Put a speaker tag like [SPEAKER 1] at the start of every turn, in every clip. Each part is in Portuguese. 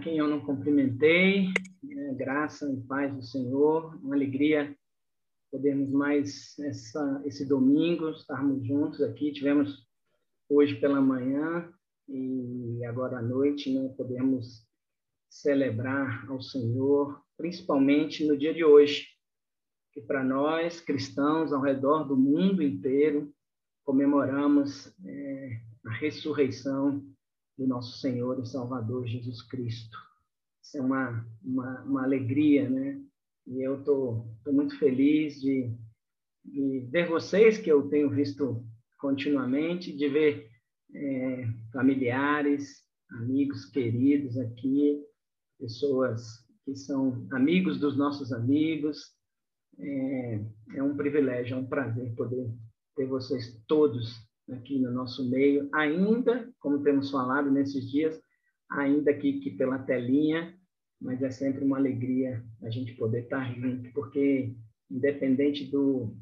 [SPEAKER 1] quem eu não cumprimentei. É, graça e paz do Senhor. Uma alegria podermos mais essa, esse domingo estarmos juntos aqui. Tivemos hoje pela manhã e agora à noite, né, podemos celebrar ao Senhor, principalmente no dia de hoje, que para nós cristãos ao redor do mundo inteiro comemoramos é, a ressurreição do nosso Senhor e Salvador Jesus Cristo. Isso é uma, uma, uma alegria, né? E eu estou muito feliz de, de ver vocês, que eu tenho visto continuamente, de ver é, familiares, amigos queridos aqui, pessoas que são amigos dos nossos amigos. É, é um privilégio, é um prazer poder ter vocês todos aqui no nosso meio, ainda, como temos falado nesses dias, ainda que, que pela telinha, mas é sempre uma alegria a gente poder estar junto, porque independente do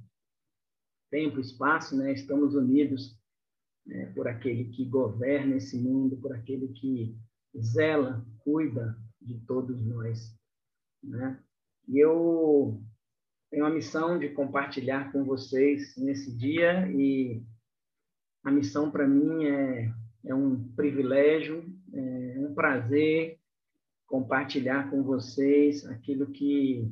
[SPEAKER 1] tempo, espaço, né, estamos unidos né, por aquele que governa esse mundo, por aquele que zela, cuida de todos nós, né? E eu tenho a missão de compartilhar com vocês nesse dia e a missão para mim é, é um privilégio, é um prazer compartilhar com vocês aquilo que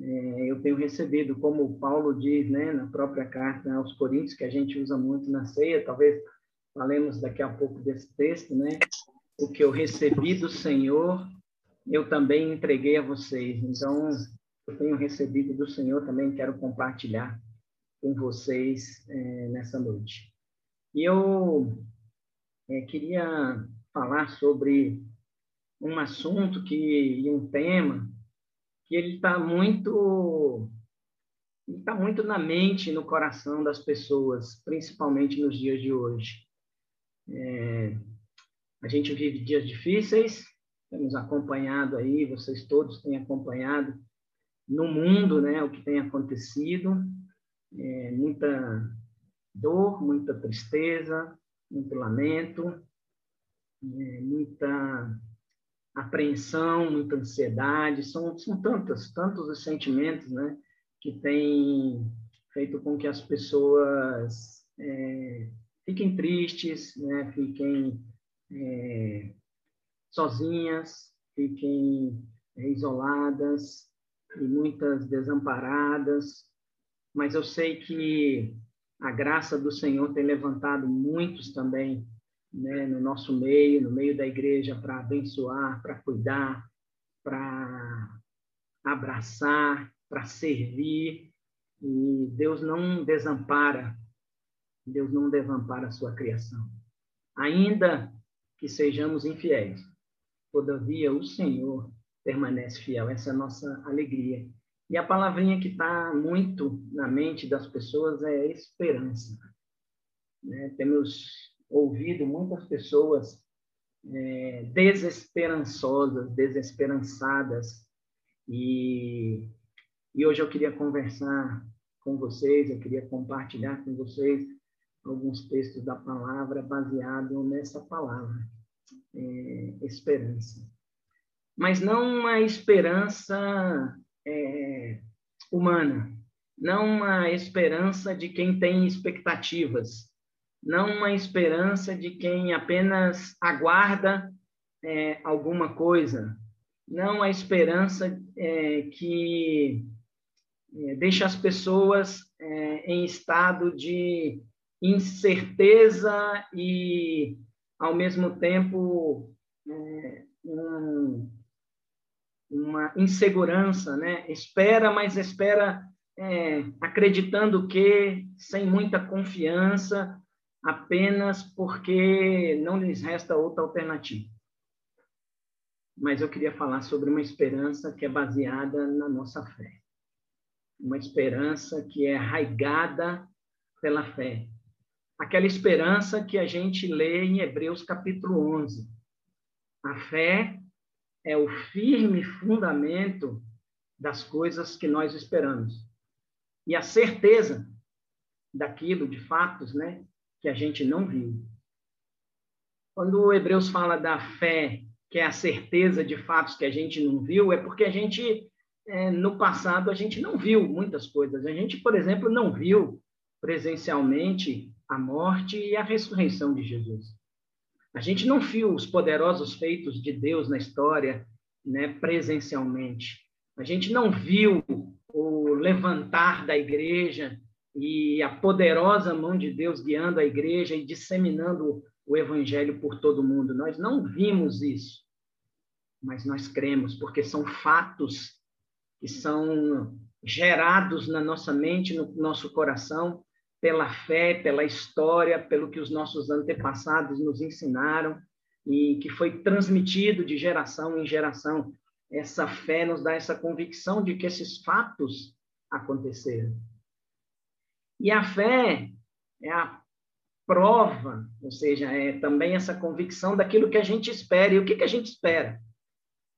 [SPEAKER 1] é, eu tenho recebido, como Paulo diz né, na própria carta aos Coríntios, que a gente usa muito na ceia, talvez falemos daqui a pouco desse texto, né? O que eu recebi do Senhor, eu também entreguei a vocês. Então, eu tenho recebido do Senhor, também quero compartilhar com vocês é, nessa noite. E eu é, queria falar sobre um assunto que e um tema que ele está muito está muito na mente no coração das pessoas, principalmente nos dias de hoje. É, a gente vive dias difíceis, temos acompanhado aí, vocês todos têm acompanhado no mundo, né, o que tem acontecido, é, muita dor, muita tristeza, muito lamento, é, muita apreensão, muita ansiedade, são, são tantos, tantos os sentimentos, né, que têm feito com que as pessoas é, fiquem tristes, né, fiquem é, sozinhas, fiquem é, isoladas e muitas desamparadas, mas eu sei que a graça do Senhor tem levantado muitos também né, no nosso meio, no meio da igreja, para abençoar, para cuidar, para abraçar, para servir. E Deus não desampara, Deus não desampara a sua criação. Ainda que sejamos infiéis, todavia o Senhor permanece fiel. Essa é a nossa alegria. E a palavrinha que está muito na mente das pessoas é esperança. Né? Temos ouvido muitas pessoas é, desesperançosas, desesperançadas, e, e hoje eu queria conversar com vocês, eu queria compartilhar com vocês alguns textos da palavra baseado nessa palavra, é, esperança. Mas não uma esperança é, humana, não uma esperança de quem tem expectativas, não uma esperança de quem apenas aguarda é, alguma coisa, não a esperança é, que é, deixa as pessoas é, em estado de incerteza e, ao mesmo tempo, é, um, uma insegurança, né? Espera, mas espera é, acreditando que, sem muita confiança, apenas porque não lhes resta outra alternativa. Mas eu queria falar sobre uma esperança que é baseada na nossa fé. Uma esperança que é arraigada pela fé. Aquela esperança que a gente lê em Hebreus capítulo 11. A fé é o firme fundamento das coisas que nós esperamos. E a certeza daquilo, de fatos, né, que a gente não viu. Quando o Hebreus fala da fé que é a certeza de fatos que a gente não viu, é porque a gente, é, no passado, a gente não viu muitas coisas. A gente, por exemplo, não viu presencialmente a morte e a ressurreição de Jesus. A gente não viu os poderosos feitos de Deus na história né, presencialmente. A gente não viu o levantar da igreja e a poderosa mão de Deus guiando a igreja e disseminando o evangelho por todo mundo. Nós não vimos isso, mas nós cremos, porque são fatos que são gerados na nossa mente, no nosso coração, pela fé, pela história, pelo que os nossos antepassados nos ensinaram e que foi transmitido de geração em geração. Essa fé nos dá essa convicção de que esses fatos aconteceram. E a fé é a prova, ou seja, é também essa convicção daquilo que a gente espera. E o que, que a gente espera?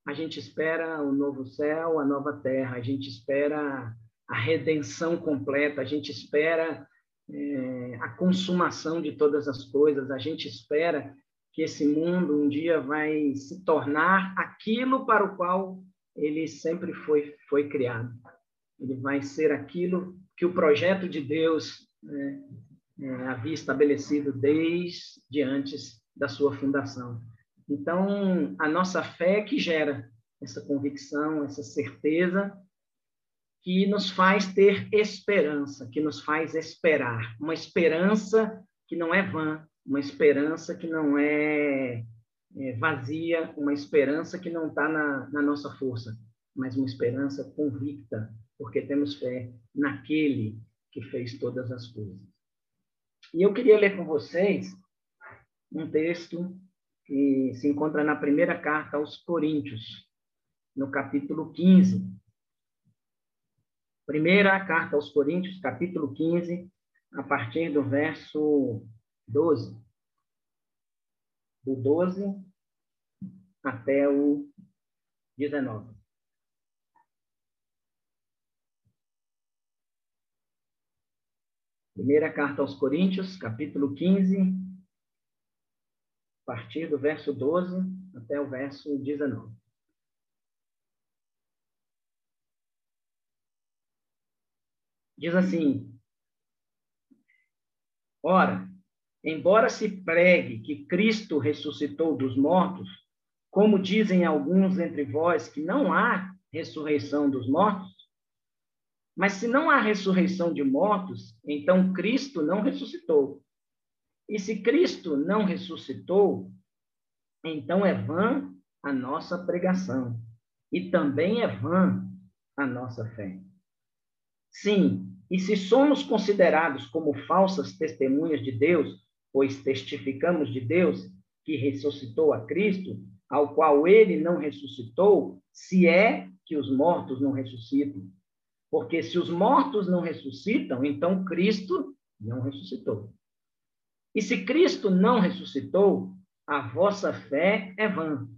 [SPEAKER 1] A gente espera o novo céu, a nova terra, a gente espera a redenção completa, a gente espera é, a consumação de todas as coisas, a gente espera que esse mundo um dia vai se tornar aquilo para o qual ele sempre foi, foi criado. Ele vai ser aquilo que o projeto de Deus né, é, havia estabelecido desde antes da sua fundação. Então, a nossa fé que gera essa convicção, essa certeza que nos faz ter esperança, que nos faz esperar, uma esperança que não é vã, uma esperança que não é, é vazia, uma esperança que não está na, na nossa força, mas uma esperança convicta, porque temos fé naquele que fez todas as coisas. E eu queria ler com vocês um texto que se encontra na primeira carta aos Coríntios, no capítulo 15. Primeira carta aos Coríntios, capítulo 15, a partir do verso 12. Do 12 até o 19. Primeira carta aos Coríntios, capítulo 15, a partir do verso 12 até o verso 19. Diz assim: Ora, embora se pregue que Cristo ressuscitou dos mortos, como dizem alguns entre vós que não há ressurreição dos mortos, mas se não há ressurreição de mortos, então Cristo não ressuscitou. E se Cristo não ressuscitou, então é vã a nossa pregação, e também é vã a nossa fé. Sim, e se somos considerados como falsas testemunhas de Deus, pois testificamos de Deus que ressuscitou a Cristo, ao qual ele não ressuscitou, se é que os mortos não ressuscitam. Porque se os mortos não ressuscitam, então Cristo não ressuscitou. E se Cristo não ressuscitou, a vossa fé é vã,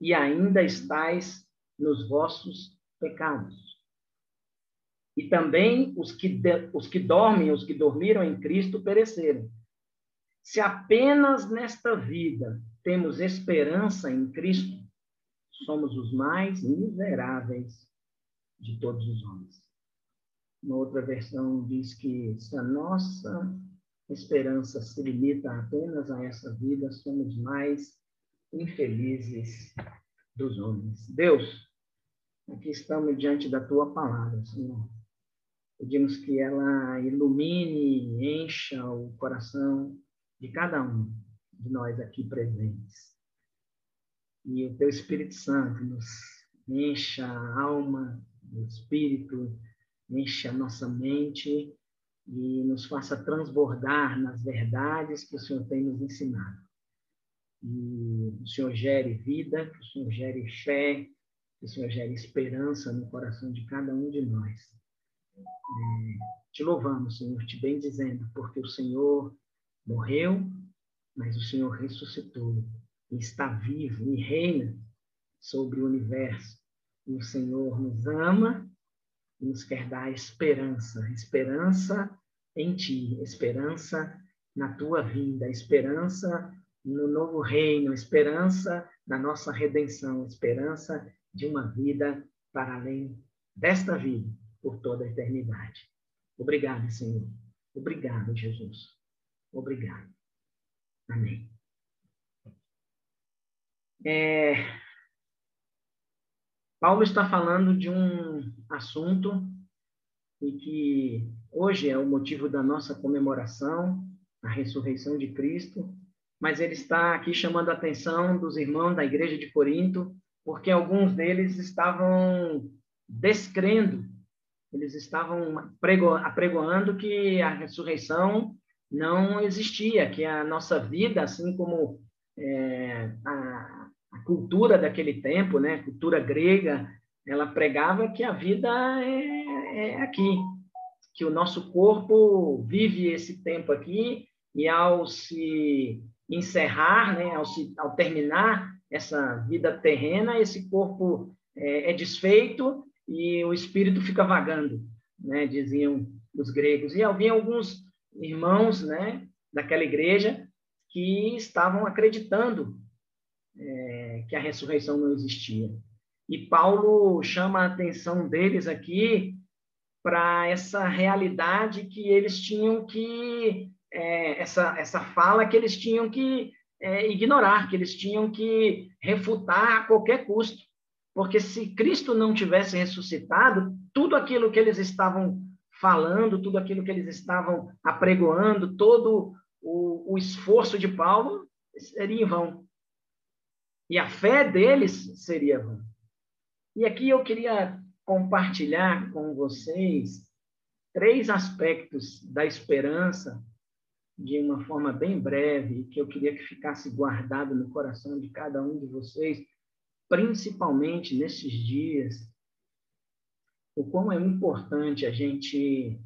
[SPEAKER 1] e ainda estáis nos vossos pecados. E também os que, de, os que dormem, os que dormiram em Cristo, pereceram. Se apenas nesta vida temos esperança em Cristo, somos os mais miseráveis de todos os homens. Uma outra versão diz que se a nossa esperança se limita apenas a essa vida, somos mais infelizes dos homens. Deus, aqui estamos diante da tua palavra, Senhor. Pedimos que ela ilumine, encha o coração de cada um de nós aqui presentes. E o teu Espírito Santo nos encha a alma, o espírito, encha a nossa mente e nos faça transbordar nas verdades que o Senhor tem nos ensinado. E o Senhor gere vida, que o Senhor gere fé, que o Senhor gere esperança no coração de cada um de nós. É, te louvamos, Senhor, te bendizendo, porque o Senhor morreu, mas o Senhor ressuscitou e está vivo e reina sobre o universo. E o Senhor nos ama e nos quer dar esperança, esperança em ti, esperança na tua vida, esperança no novo reino, esperança na nossa redenção, esperança de uma vida para além desta vida, por toda a eternidade. Obrigado, Senhor. Obrigado, Jesus. Obrigado. Amém. É... Paulo está falando de um assunto e que hoje é o motivo da nossa comemoração, a ressurreição de Cristo, mas ele está aqui chamando a atenção dos irmãos da igreja de Corinto, porque alguns deles estavam descrendo, eles estavam apregoando que a ressurreição não existia, que a nossa vida, assim como é, a, a, cultura daquele tempo, né, a cultura grega, ela pregava que a vida é, é aqui, que o nosso corpo vive esse tempo aqui e ao se encerrar, né, ao, se, ao terminar essa vida terrena, esse corpo é, é desfeito e o espírito fica vagando, né, diziam os gregos. E havia alguns irmãos, né, daquela igreja que estavam acreditando é, que a ressurreição não existia. E Paulo chama a atenção deles aqui para essa realidade que eles tinham que é, essa essa fala que eles tinham que é, ignorar, que eles tinham que refutar a qualquer custo, porque se Cristo não tivesse ressuscitado, tudo aquilo que eles estavam falando, tudo aquilo que eles estavam apregoando, todo o, o esforço de Paulo seria em vão. E a fé deles seria vã. E aqui eu queria compartilhar com vocês três aspectos da esperança de uma forma bem breve, que eu queria que ficasse guardado no coração de cada um de vocês, principalmente nesses dias, o quão é importante a gente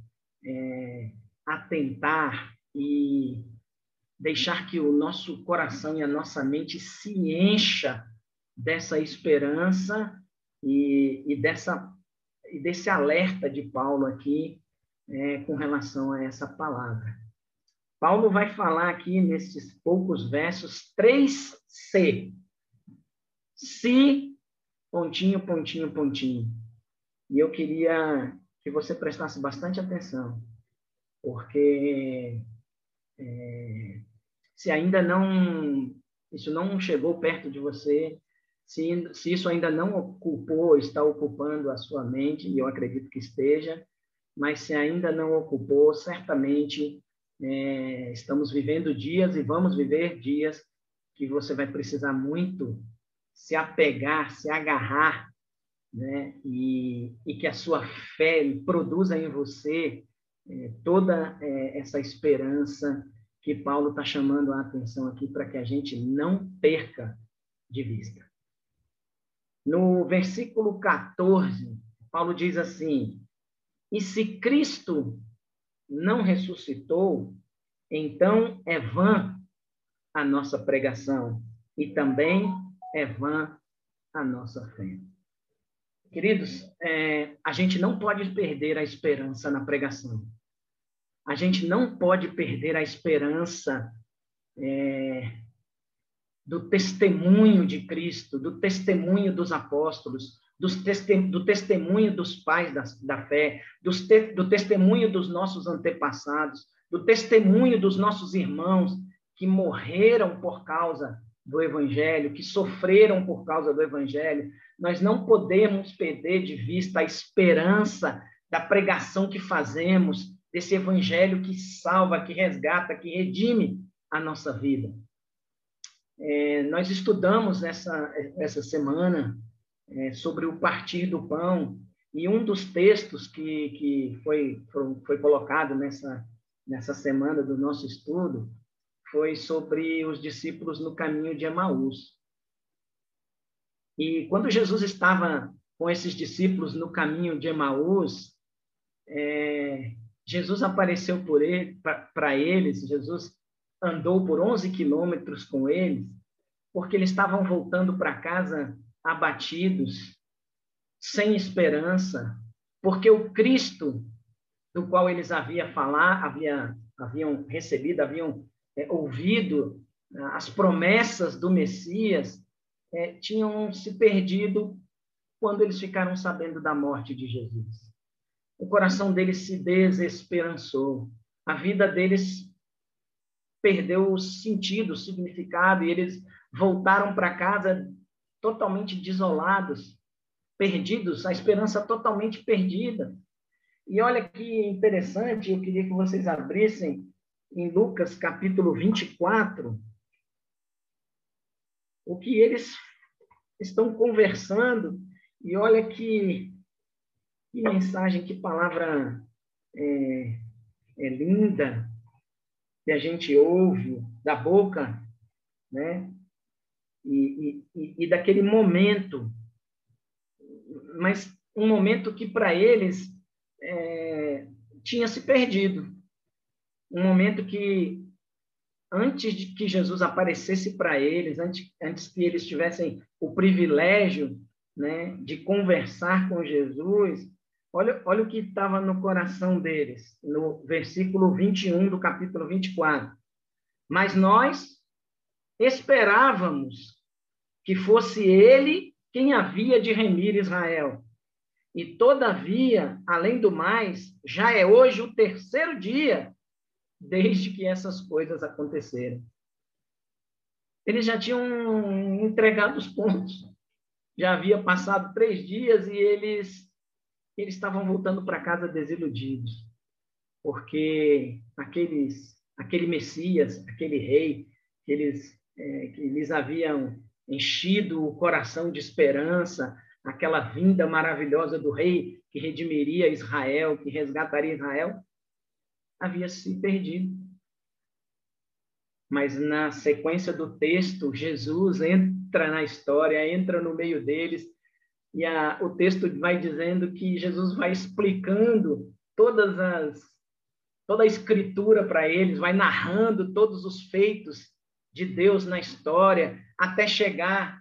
[SPEAKER 1] é, atentar e deixar que o nosso coração e a nossa mente se encha dessa esperança e, e dessa e desse alerta de Paulo aqui é, com relação a essa palavra. Paulo vai falar aqui nesses poucos versos três C. Se, pontinho, pontinho, pontinho. E eu queria que você prestasse bastante atenção, porque é, se ainda não isso não chegou perto de você, se, se isso ainda não ocupou, está ocupando a sua mente, e eu acredito que esteja, mas se ainda não ocupou, certamente é, estamos vivendo dias e vamos viver dias que você vai precisar muito se apegar, se agarrar né? e, e que a sua fé produza em você é, toda é, essa esperança que Paulo está chamando a atenção aqui para que a gente não perca de vista. No versículo 14, Paulo diz assim: E se Cristo não ressuscitou, então é vã a nossa pregação e também é vã a nossa fé. Queridos, é, a gente não pode perder a esperança na pregação. A gente não pode perder a esperança é, do testemunho de Cristo, do testemunho dos apóstolos, do testemunho dos pais da, da fé, te, do testemunho dos nossos antepassados, do testemunho dos nossos irmãos que morreram por causa do Evangelho, que sofreram por causa do Evangelho, nós não podemos perder de vista a esperança da pregação que fazemos, desse evangelho que salva, que resgata, que redime a nossa vida. É, nós estudamos essa, essa semana é, sobre o partir do pão, e um dos textos que, que foi, foi colocado nessa, nessa semana do nosso estudo foi sobre os discípulos no caminho de Emaús. E quando Jesus estava com esses discípulos no caminho de Emaús, é, Jesus apareceu por ele, para eles, Jesus andou por 11 quilômetros com eles, porque eles estavam voltando para casa abatidos, sem esperança, porque o Cristo do qual eles haviam falar, havia, haviam recebido, haviam é, ouvido as promessas do Messias, é, tinham se perdido quando eles ficaram sabendo da morte de Jesus. O coração deles se desesperançou. A vida deles perdeu o sentido, o significado, e eles voltaram para casa totalmente desolados, perdidos, a esperança totalmente perdida. E olha que interessante, eu queria que vocês abrissem em Lucas capítulo 24, o que eles estão conversando, e olha que, que mensagem, que palavra é, é linda que a gente ouve da boca, né? E, e, e daquele momento, mas um momento que para eles é, tinha se perdido, um momento que antes de que Jesus aparecesse para eles, antes, antes que eles tivessem o privilégio né, de conversar com Jesus, olha, olha o que estava no coração deles, no versículo 21 do capítulo 24. Mas nós esperávamos que fosse ele quem havia de remir Israel. E, todavia, além do mais, já é hoje o terceiro dia desde que essas coisas aconteceram. Eles já tinham entregado os pontos. Já havia passado três dias e eles, eles estavam voltando para casa desiludidos, porque aqueles, aquele Messias, aquele rei, que eles, é, que eles haviam enchido o coração de esperança, aquela vinda maravilhosa do rei que redimiria Israel, que resgataria Israel, havia se perdido. Mas na sequência do texto, Jesus entra na história, entra no meio deles, e a, o texto vai dizendo que Jesus vai explicando todas as toda a escritura para eles, vai narrando todos os feitos de Deus na história, até chegar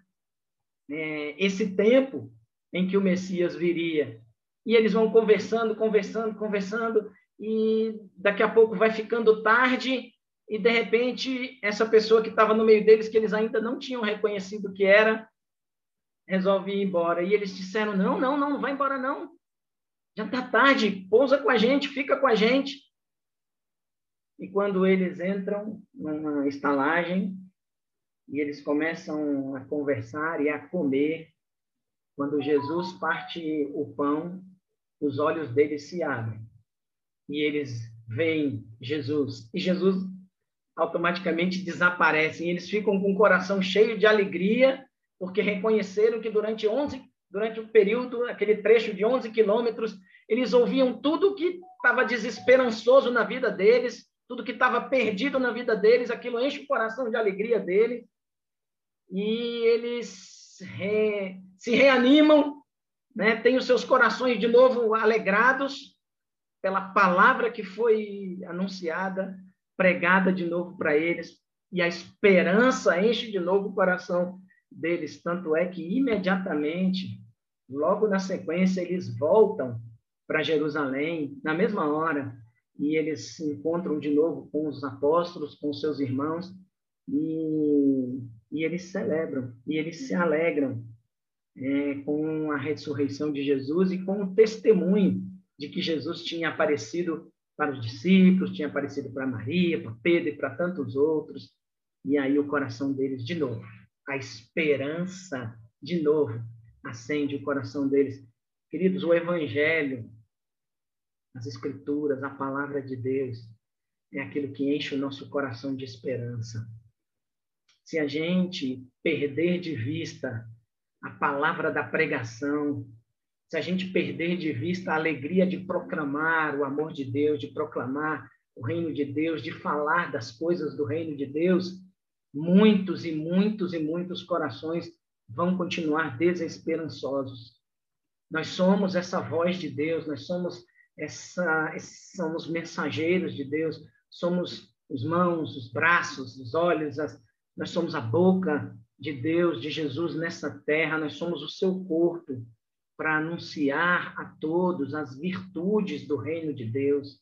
[SPEAKER 1] é, esse tempo em que o Messias viria. E eles vão conversando, conversando, conversando, e daqui a pouco vai ficando tarde e de repente essa pessoa que estava no meio deles que eles ainda não tinham reconhecido que era resolve ir embora. E eles disseram não não não não vai embora não. Já está tarde pousa com a gente fica com a gente. E quando eles entram numa estalagem e eles começam a conversar e a comer quando Jesus parte o pão os olhos deles se abrem e eles veem Jesus. E Jesus automaticamente desaparece. E eles ficam com o coração cheio de alegria, porque reconheceram que durante 11, durante o período, aquele trecho de 11 quilômetros, eles ouviam tudo que estava desesperançoso na vida deles, tudo que estava perdido na vida deles, aquilo enche o coração de alegria deles. E eles re, se reanimam, né? têm os seus corações de novo alegrados, pela palavra que foi anunciada, pregada de novo para eles, e a esperança enche de novo o coração deles. Tanto é que imediatamente, logo na sequência, eles voltam para Jerusalém, na mesma hora, e eles se encontram de novo com os apóstolos, com seus irmãos, e, e eles celebram, e eles se alegram é, com a ressurreição de Jesus e com o testemunho de que Jesus tinha aparecido para os discípulos, tinha aparecido para Maria, para Pedro e para tantos outros. E aí o coração deles, de novo, a esperança, de novo, acende o coração deles. Queridos, o Evangelho, as Escrituras, a palavra de Deus, é aquilo que enche o nosso coração de esperança. Se a gente perder de vista a palavra da pregação, se a gente perder de vista a alegria de proclamar o amor de Deus, de proclamar o reino de Deus, de falar das coisas do reino de Deus, muitos e muitos e muitos corações vão continuar desesperançosos. Nós somos essa voz de Deus, nós somos essa somos mensageiros de Deus, somos os mãos, os braços, os olhos, as, nós somos a boca de Deus, de Jesus nessa terra, nós somos o seu corpo para anunciar a todos as virtudes do reino de Deus,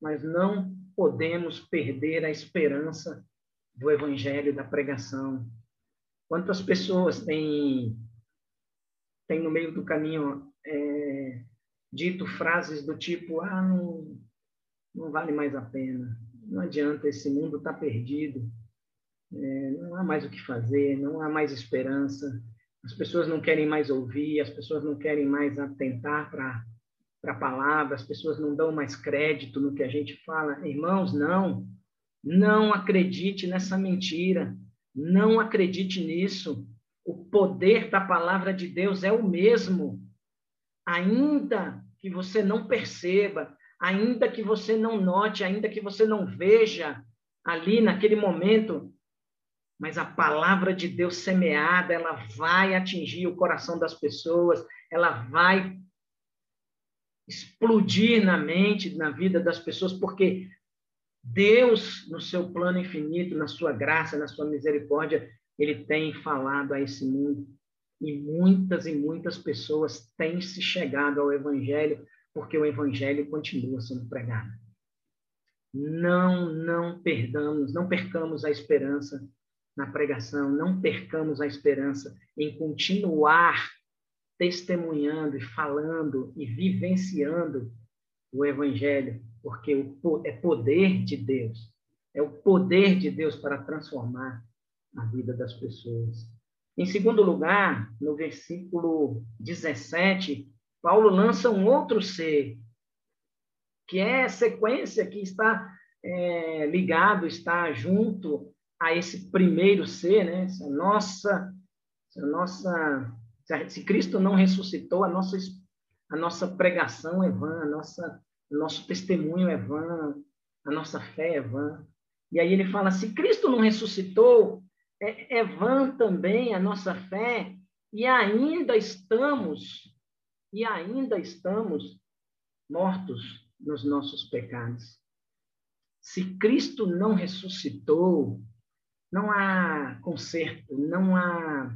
[SPEAKER 1] mas não podemos perder a esperança do evangelho da pregação. Quantas pessoas têm, têm no meio do caminho é, dito frases do tipo: ah, não, não vale mais a pena, não adianta, esse mundo está perdido, é, não há mais o que fazer, não há mais esperança, as pessoas não querem mais ouvir, as pessoas não querem mais atentar para a palavra, as pessoas não dão mais crédito no que a gente fala. Irmãos, não, não acredite nessa mentira. Não acredite nisso. O poder da palavra de Deus é o mesmo. Ainda que você não perceba, ainda que você não note, ainda que você não veja ali naquele momento, mas a palavra de Deus semeada, ela vai atingir o coração das pessoas, ela vai explodir na mente, na vida das pessoas, porque Deus, no seu plano infinito, na sua graça, na sua misericórdia, ele tem falado a esse mundo. E muitas e muitas pessoas têm se chegado ao Evangelho, porque o Evangelho continua sendo pregado. Não, não perdamos, não percamos a esperança na pregação, não percamos a esperança em continuar testemunhando e falando e vivenciando o Evangelho, porque é poder de Deus, é o poder de Deus para transformar a vida das pessoas. Em segundo lugar, no versículo 17, Paulo lança um outro ser, que é a sequência que está é, ligado, está junto a esse primeiro ser, né? Essa nossa, essa nossa, se Cristo não ressuscitou, a nossa, a nossa pregação é vã, a nossa nosso testemunho é vã, a nossa fé é vã. E aí ele fala: se Cristo não ressuscitou, é, é vã também a nossa fé, e ainda estamos, e ainda estamos mortos nos nossos pecados. Se Cristo não ressuscitou, não há conserto, não há,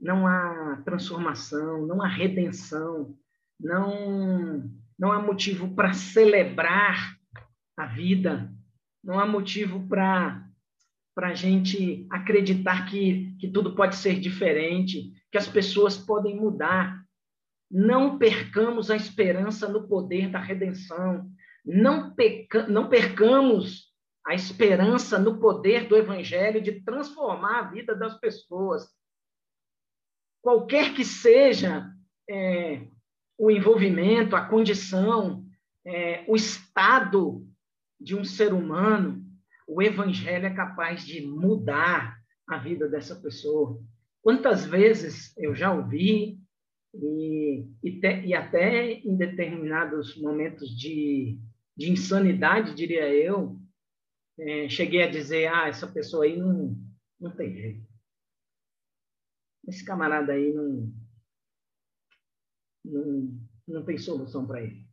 [SPEAKER 1] não há transformação, não há redenção, não não há motivo para celebrar a vida, não há motivo para a gente acreditar que, que tudo pode ser diferente, que as pessoas podem mudar. Não percamos a esperança no poder da redenção, não, peca, não percamos a esperança no poder do Evangelho de transformar a vida das pessoas. Qualquer que seja é, o envolvimento, a condição, é, o estado de um ser humano, o evangelho é capaz de mudar a vida dessa pessoa. Quantas vezes eu já ouvi, e, e, te, e até em determinados momentos de, de insanidade, diria eu, é, cheguei a dizer: ah, essa pessoa aí não, não tem jeito. Esse camarada aí não, não, não tem solução para ele.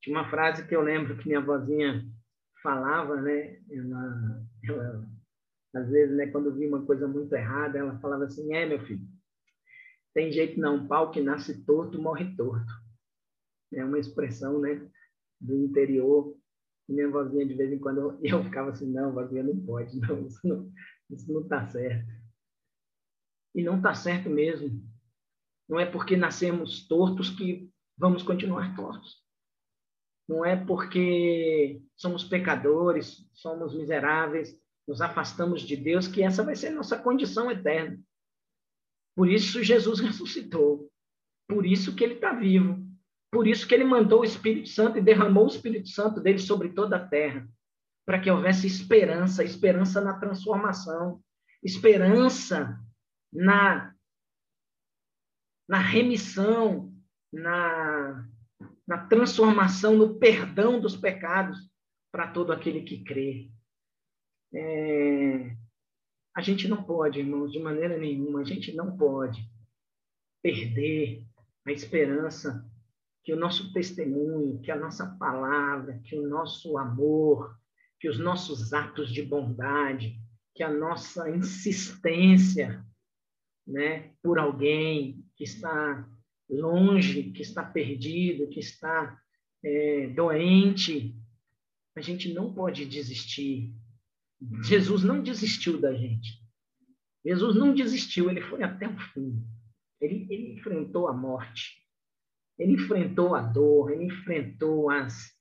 [SPEAKER 1] Tinha uma frase que eu lembro que minha vozinha falava, né? Ela, ela, às vezes, né, quando via uma coisa muito errada, ela falava assim: é, meu filho, tem jeito não, pau que nasce torto, morre torto. É uma expressão, né, do interior. Minha vozinha, de vez em quando, eu, eu ficava assim: não, vozinha, não pode, não, isso não, isso não está certo. E não está certo mesmo. Não é porque nascemos tortos que vamos continuar tortos. Não é porque somos pecadores, somos miseráveis, nos afastamos de Deus, que essa vai ser nossa condição eterna. Por isso Jesus ressuscitou. Por isso que ele está vivo. Por isso que ele mandou o Espírito Santo e derramou o Espírito Santo dele sobre toda a terra. Para que houvesse esperança, esperança na transformação, esperança na na remissão, na, na transformação, no perdão dos pecados para todo aquele que crê. É, a gente não pode, irmãos, de maneira nenhuma, a gente não pode perder a esperança que o nosso testemunho, que a nossa palavra, que o nosso amor, que os nossos atos de bondade, que a nossa insistência né, por alguém que está longe, que está perdido, que está é, doente, a gente não pode desistir. Jesus não desistiu da gente. Jesus não desistiu, ele foi até o fim. Ele, ele enfrentou a morte, ele enfrentou a dor, ele enfrentou as,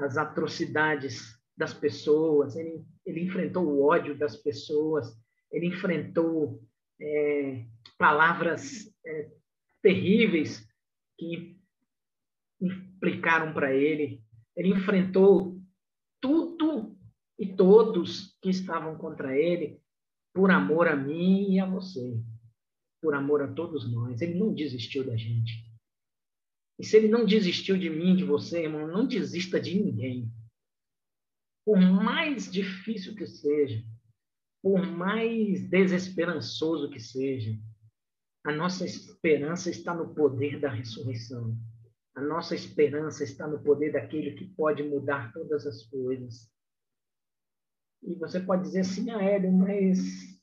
[SPEAKER 1] as atrocidades das pessoas, ele, ele enfrentou o ódio das pessoas, ele enfrentou é, palavras é, terríveis que implicaram para ele, ele enfrentou tudo e todos que estavam contra ele por amor a mim e a você, por amor a todos nós. Ele não desistiu da gente. E se ele não desistiu de mim, de você, irmão, não desista de ninguém. Por mais difícil que seja, por mais desesperançoso que seja, a nossa esperança está no poder da ressurreição. A nossa esperança está no poder daquele que pode mudar todas as coisas. E você pode dizer assim, ah, Hélio, mas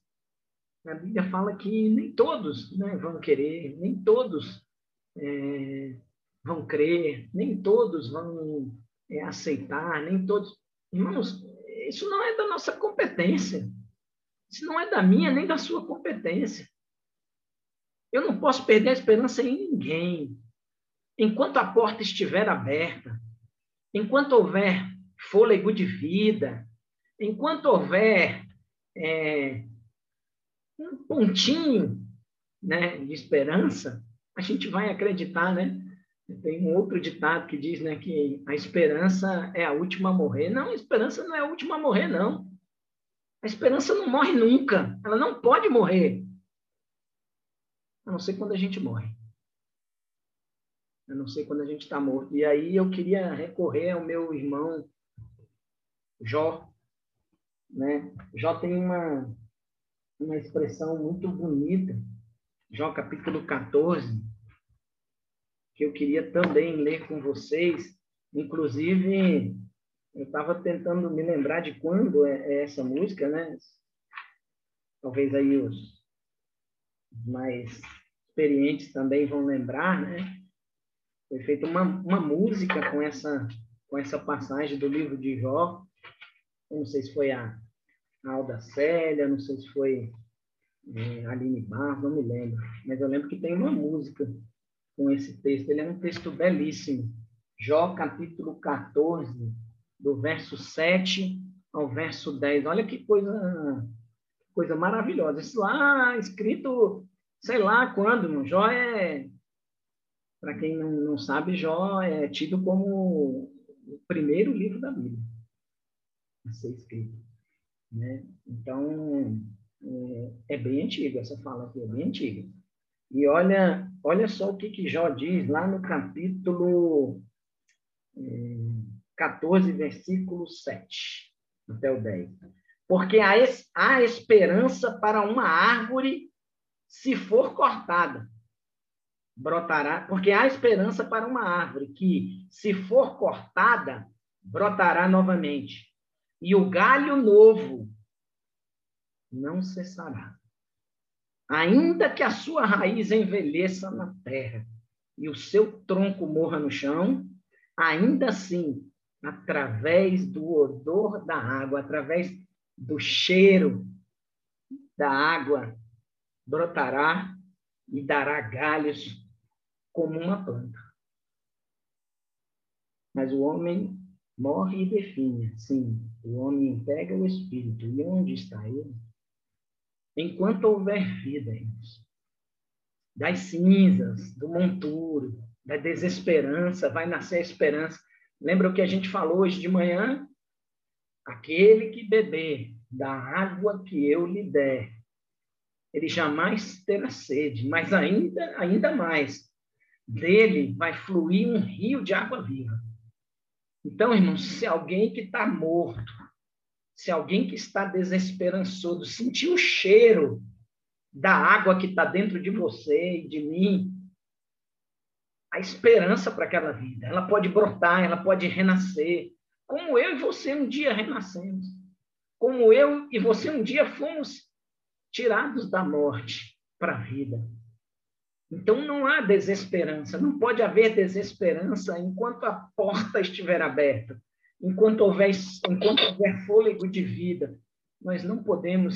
[SPEAKER 1] a Bíblia fala que nem todos né, vão querer, nem todos é, vão crer, nem todos vão é, aceitar, nem todos. Irmãos, isso não é da nossa competência. Isso não é da minha nem da sua competência. Eu não posso perder a esperança em ninguém. Enquanto a porta estiver aberta, enquanto houver fôlego de vida, enquanto houver é, um pontinho né, de esperança, a gente vai acreditar, né? Tem um outro ditado que diz né, que a esperança é a última a morrer. Não, a esperança não é a última a morrer, não. A esperança não morre nunca. Ela não pode morrer. A não ser quando a gente morre. A não ser quando a gente está morto. E aí eu queria recorrer ao meu irmão Jó, né? Jó tem uma, uma expressão muito bonita, Jó capítulo 14, que eu queria também ler com vocês. Inclusive, eu estava tentando me lembrar de quando é, é essa música, né? Talvez aí os mais experientes também vão lembrar, né? Foi feita uma, uma música com essa, com essa passagem do livro de Jó, não sei se foi a, Alda Célia, não sei se foi é, a Aline Barros, não me lembro. Mas eu lembro que tem uma música com esse texto. Ele é um texto belíssimo. Jó, capítulo 14, do verso 7 ao verso 10. Olha que coisa, coisa maravilhosa. Isso lá escrito, sei lá quando, Jó é. Para quem não, não sabe, Jó é tido como o primeiro livro da Bíblia a ser escrito. Né? Então, é, é, bem antigo, essa fala aqui é bem antiga. E olha, olha só o que, que Jó diz lá no capítulo é, 14, versículo 7 até o 10. Porque há, há esperança para uma árvore se for cortada. Brotará, porque há esperança para uma árvore que, se for cortada, brotará novamente e o galho novo não cessará. Ainda que a sua raiz envelheça na terra e o seu tronco morra no chão, ainda assim, através do odor da água, através do cheiro da água, brotará e dará galhos como uma planta. Mas o homem morre e define, sim, o homem entrega o espírito. E onde está ele? Enquanto houver vida, irmãos, das cinzas, do monturo, da desesperança, vai nascer a esperança. Lembra o que a gente falou hoje de manhã? Aquele que beber da água que eu lhe der, ele jamais terá sede, mas ainda, ainda mais, dele vai fluir um rio de água viva. Então, irmãos, se alguém que está morto, se alguém que está desesperançoso sentir o cheiro da água que está dentro de você e de mim, a esperança para aquela vida, ela pode brotar, ela pode renascer, como eu e você um dia renascemos, como eu e você um dia fomos tirados da morte para a vida. Então não há desesperança, não pode haver desesperança enquanto a porta estiver aberta, enquanto houver, enquanto houver fôlego de vida. Nós não podemos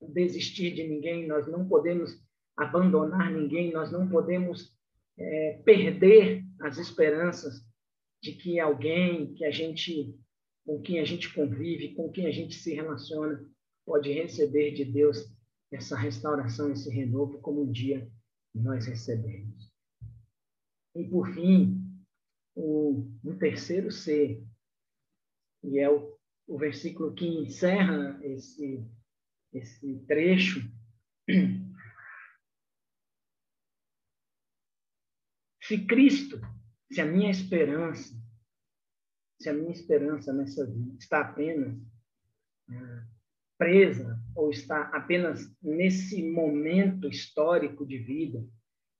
[SPEAKER 1] desistir de ninguém, nós não podemos abandonar ninguém, nós não podemos é, perder as esperanças de que alguém que a gente, com quem a gente convive, com quem a gente se relaciona, pode receber de Deus essa restauração, esse renovo, como um dia nós recebemos. E, por fim, o, terceiro ser, e é o, o versículo que encerra esse, esse trecho, Se Cristo, se a minha esperança, se a minha esperança nessa vida está apenas é, presa ou está apenas nesse momento histórico de vida,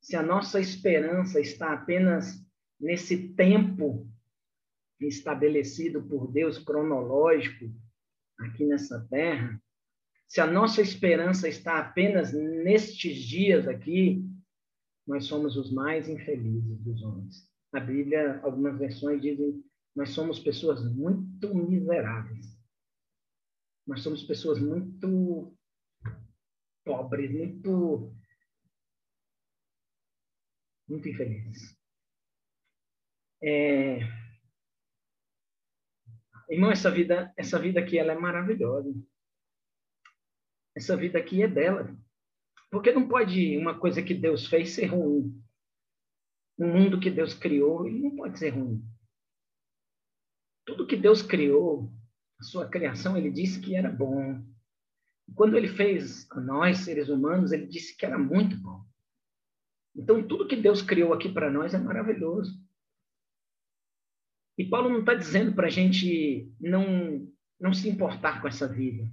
[SPEAKER 1] se a nossa esperança está apenas nesse tempo estabelecido por Deus cronológico aqui nessa terra, se a nossa esperança está apenas nestes dias aqui, nós somos os mais infelizes dos homens. Na Bíblia, algumas versões dizem nós somos pessoas muito miseráveis. Nós somos pessoas muito pobres, muito muito infelizes. É... Irmão, essa vida, essa vida aqui ela é maravilhosa. Essa vida aqui é bela. Porque não pode uma coisa que Deus fez ser ruim. Um mundo que Deus criou, ele não pode ser ruim. Tudo que Deus criou, a sua criação, ele disse que era bom. Quando ele fez nós, seres humanos, ele disse que era muito bom. Então, tudo que Deus criou aqui para nós é maravilhoso. E Paulo não está dizendo para a gente não, não se importar com essa vida.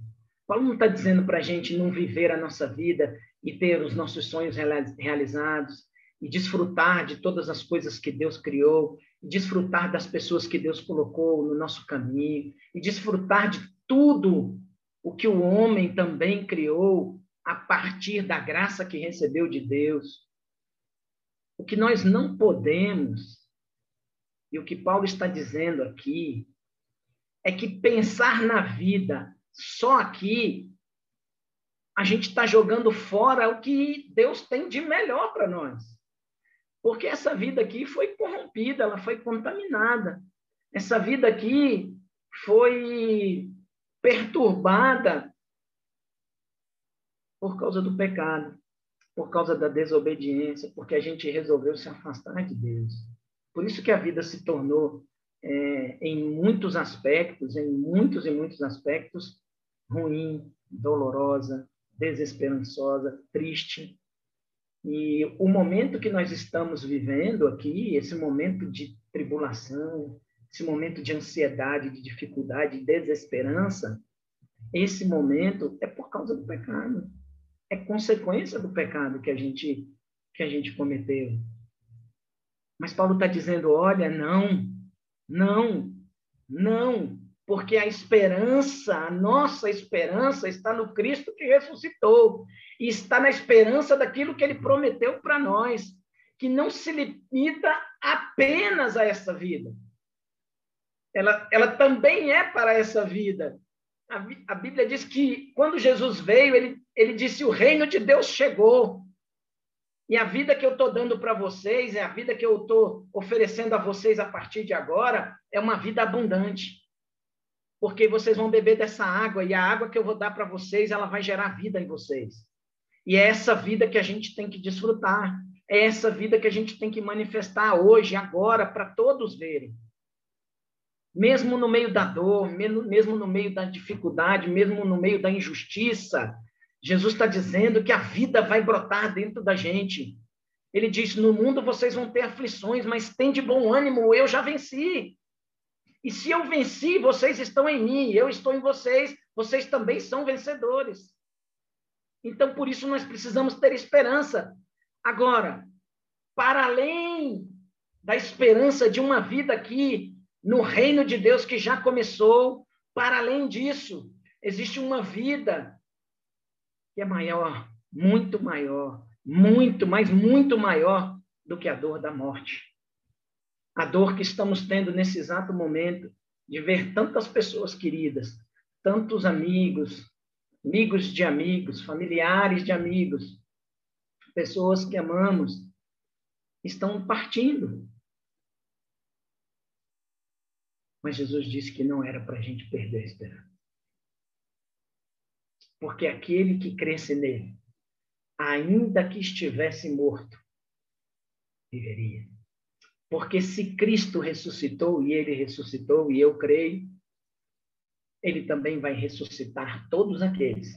[SPEAKER 1] Paulo não está dizendo para a gente não viver a nossa vida e ter os nossos sonhos realizados e desfrutar de todas as coisas que Deus criou, e desfrutar das pessoas que Deus colocou no nosso caminho, e desfrutar de tudo o que o homem também criou a partir da graça que recebeu de Deus. O que nós não podemos, e o que Paulo está dizendo aqui, é que pensar na vida só aqui a gente está jogando fora o que Deus tem de melhor para nós. Porque essa vida aqui foi corrompida, ela foi contaminada. Essa vida aqui foi perturbada por causa do pecado, por causa da desobediência, porque a gente resolveu se afastar de Deus. Por isso que a vida se tornou, é, em muitos aspectos, em muitos e muitos aspectos, ruim, dolorosa, desesperançosa, triste. E o momento que nós estamos vivendo aqui, esse momento de tribulação, esse momento de ansiedade, de dificuldade, de desesperança, esse momento é por causa do pecado. É consequência do pecado que a gente que a gente cometeu. Mas Paulo está dizendo: olha, não, não, não, porque a esperança, a nossa esperança está no Cristo que ressuscitou e está na esperança daquilo que ele prometeu para nós, que não se limita apenas a essa vida. Ela, ela também é para essa vida. A, a Bíblia diz que quando Jesus veio, ele, ele disse: O reino de Deus chegou. E a vida que eu estou dando para vocês, é a vida que eu estou oferecendo a vocês a partir de agora, é uma vida abundante porque vocês vão beber dessa água e a água que eu vou dar para vocês, ela vai gerar vida em vocês. E é essa vida que a gente tem que desfrutar, é essa vida que a gente tem que manifestar hoje, agora, para todos verem. Mesmo no meio da dor, mesmo no meio da dificuldade, mesmo no meio da injustiça, Jesus está dizendo que a vida vai brotar dentro da gente. Ele diz: No mundo vocês vão ter aflições, mas tem de bom ânimo, eu já venci. E se eu venci, vocês estão em mim, eu estou em vocês, vocês também são vencedores. Então, por isso, nós precisamos ter esperança. Agora, para além da esperança de uma vida aqui no reino de Deus que já começou, para além disso, existe uma vida que é maior, muito maior, muito, mas muito maior do que a dor da morte a dor que estamos tendo nesse exato momento de ver tantas pessoas queridas, tantos amigos, amigos de amigos, familiares de amigos, pessoas que amamos, estão partindo. Mas Jesus disse que não era para a gente perder a esperança. Porque aquele que cresce nele, ainda que estivesse morto, viveria. Porque se Cristo ressuscitou e ele ressuscitou, e eu creio, ele também vai ressuscitar todos aqueles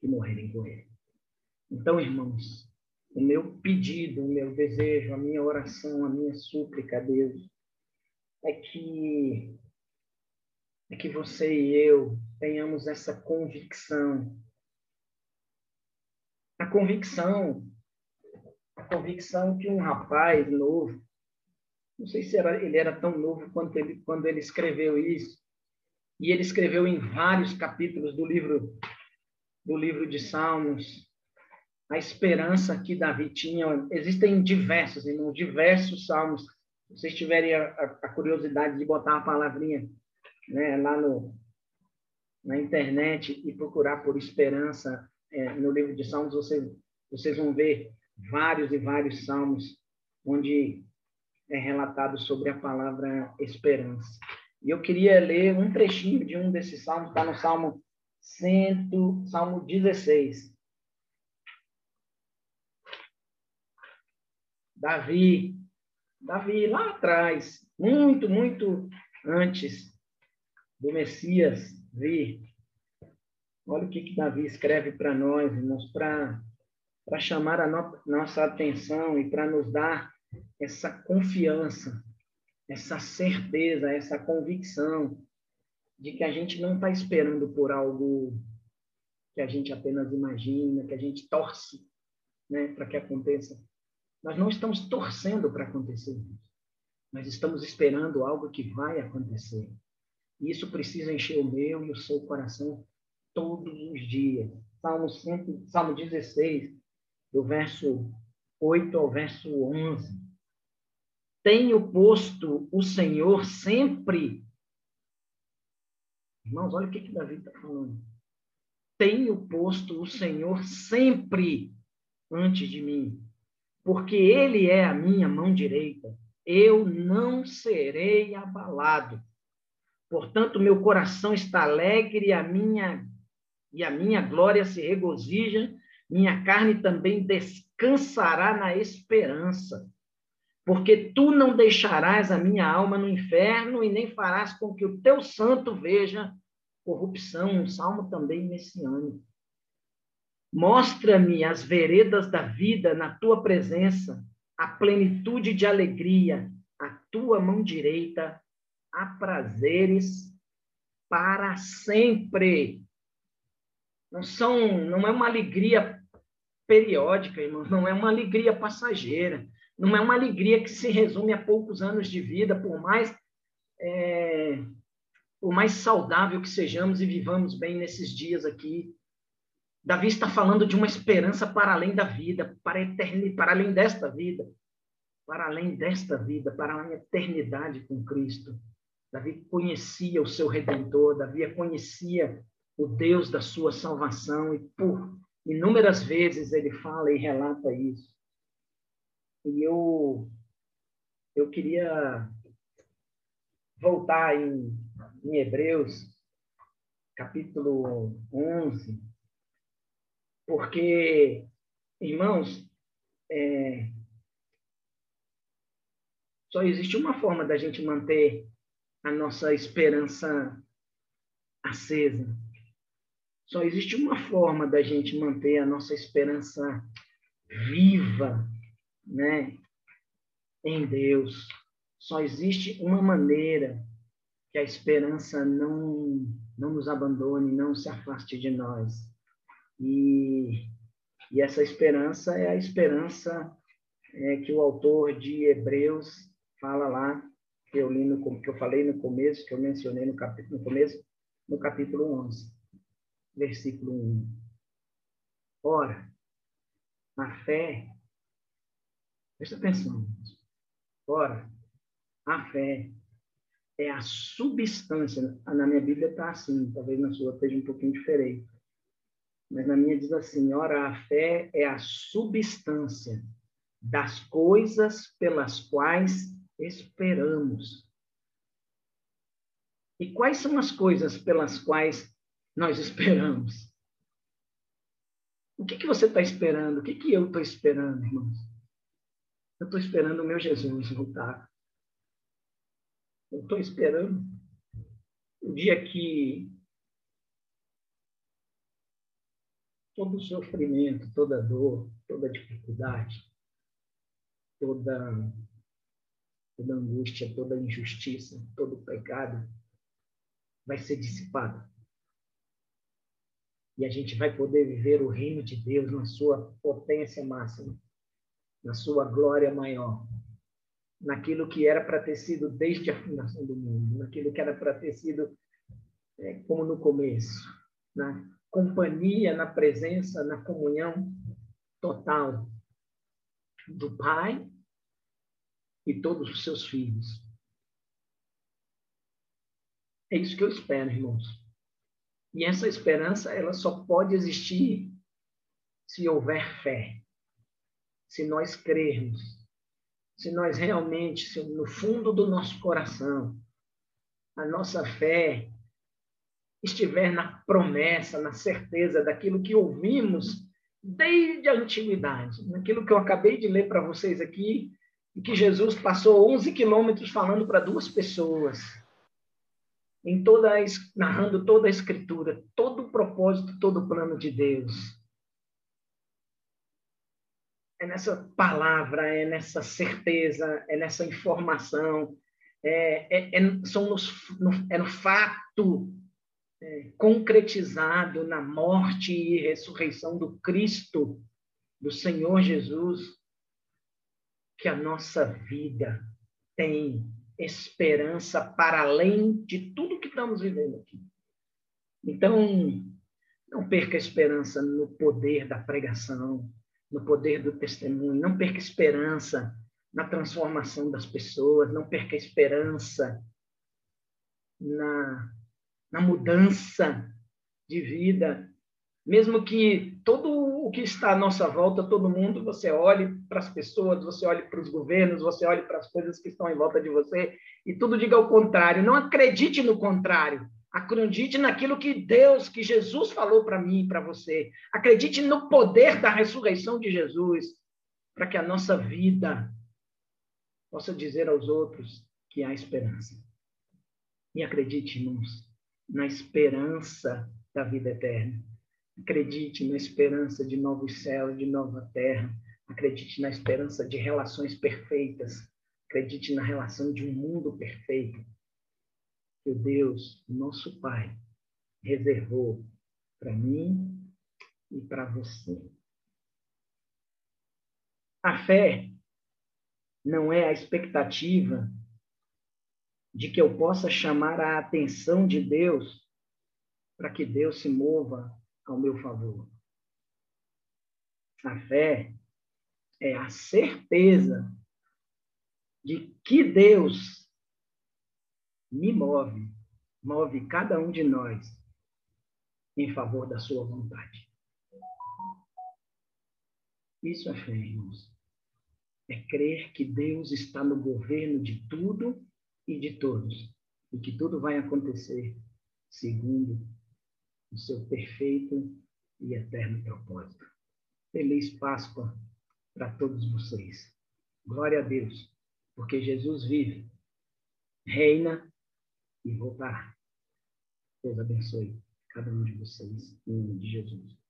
[SPEAKER 1] que morrerem com ele. Então, irmãos, o meu pedido, o meu desejo, a minha oração, a minha súplica a Deus é que é que você e eu tenhamos essa convicção. A convicção, a convicção que um rapaz novo, não sei se era, ele era tão novo quanto ele, quando ele escreveu isso, e ele escreveu em vários capítulos do livro do livro de Salmos, a esperança que Davi tinha. Existem diversos, irmãos, diversos salmos. Se vocês tiverem a, a, curiosidade de botar uma palavrinha né, lá no, na internet e procurar por esperança é, no livro de Salmos, vocês, vocês vão ver vários e vários salmos onde é relatado sobre a palavra esperança. E eu queria ler um trechinho de um desses salmos, está no Salmo 100, Salmo 16. Davi, Davi lá atrás, muito, muito antes do Messias vir. Olha o que, que Davi escreve para nós, irmãos, para chamar a no, nossa atenção e para nos dar essa confiança, essa certeza, essa convicção de que a gente não está esperando por algo que a gente apenas imagina, que a gente torce né, para que aconteça. Nós não estamos torcendo para acontecer, mas estamos esperando algo que vai acontecer. Isso precisa encher o meu e o seu coração todos os dias. Salmo, 100, Salmo 16, do verso 8 ao verso 11. Tenho posto o Senhor sempre. Irmãos, olha o que, que Davi está falando. Tenho posto o Senhor sempre antes de mim porque ele é a minha mão direita, eu não serei abalado. Portanto, meu coração está alegre e a minha e a minha glória se regozija, minha carne também descansará na esperança. Porque tu não deixarás a minha alma no inferno e nem farás com que o teu santo veja corrupção, um salmo também messiânico. Mostra-me as veredas da vida na tua presença, a plenitude de alegria, a tua mão direita, há prazeres para sempre. Não são, não é uma alegria periódica, irmãos, não é uma alegria passageira, não é uma alegria que se resume a poucos anos de vida, por mais é, por mais saudável que sejamos e vivamos bem nesses dias aqui Davi está falando de uma esperança para além da vida, para a eternidade, para além desta vida, para além desta vida, para a eternidade com Cristo. Davi conhecia o seu redentor, Davi conhecia o Deus da sua salvação e por inúmeras vezes ele fala e relata isso. E eu eu queria voltar em, em Hebreus capítulo 11 porque, irmãos, é, só existe uma forma da gente manter a nossa esperança acesa. Só existe uma forma da gente manter a nossa esperança viva, né, em Deus. Só existe uma maneira que a esperança não não nos abandone, não se afaste de nós. E, e essa esperança é a esperança é, que o autor de Hebreus fala lá, que eu, li no, que eu falei no começo, que eu mencionei no, capítulo, no começo, no capítulo 11, versículo 1. Ora, a fé, presta atenção, ora, a fé é a substância, na minha Bíblia está assim, talvez na sua esteja um pouquinho diferente, mas na minha diz assim: ora, a fé é a substância das coisas pelas quais esperamos. E quais são as coisas pelas quais nós esperamos? O que, que você está esperando? O que, que eu estou esperando, irmãos? Eu estou esperando o meu Jesus voltar. Eu estou esperando o dia que todo sofrimento, toda dor, toda dificuldade, toda, toda angústia, toda injustiça, todo pecado vai ser dissipado. E a gente vai poder viver o reino de Deus na sua potência máxima, na sua glória maior, naquilo que era para ter sido desde a fundação do mundo, naquilo que era para ter sido é, como no começo, na companhia, na presença, na comunhão total do Pai e todos os seus filhos. É isso que eu espero, irmãos. E essa esperança, ela só pode existir se houver fé. Se nós crermos. Se nós realmente, se no fundo do nosso coração, a nossa fé estiver na promessa, na certeza daquilo que ouvimos desde a antiguidade, naquilo que eu acabei de ler para vocês aqui, e que Jesus passou 11 quilômetros falando para duas pessoas em toda a, narrando toda a escritura, todo o propósito, todo o plano de Deus. É nessa palavra, é nessa certeza, é nessa informação, é, é, é são nos, no, é no fato é, concretizado na morte e ressurreição do Cristo, do Senhor Jesus, que a nossa vida tem esperança para além de tudo que estamos vivendo aqui. Então, não perca esperança no poder da pregação, no poder do testemunho, não perca esperança na transformação das pessoas, não perca esperança na, na mudança de vida. Mesmo que todo o que está à nossa volta, todo mundo, você olhe para as pessoas, você olhe para os governos, você olhe para as coisas que estão em volta de você e tudo diga o contrário. Não acredite no contrário. Acredite naquilo que Deus, que Jesus falou para mim e para você. Acredite no poder da ressurreição de Jesus, para que a nossa vida possa dizer aos outros que há esperança. E acredite, irmãos, na esperança da vida eterna Acredite na esperança de novos céus, de nova terra. Acredite na esperança de relações perfeitas. Acredite na relação de um mundo perfeito que o Deus, nosso Pai, reservou para mim e para você. A fé não é a expectativa de que eu possa chamar a atenção de Deus para que Deus se mova ao meu favor. A fé é a certeza de que Deus me move, move cada um de nós em favor da sua vontade. Isso é fé, irmãos. É crer que Deus está no governo de tudo e de todos, e que tudo vai acontecer segundo o seu perfeito e eterno propósito. Feliz Páscoa para todos vocês. Glória a Deus, porque Jesus vive, reina e voltará. Deus abençoe cada um de vocês, em nome de Jesus.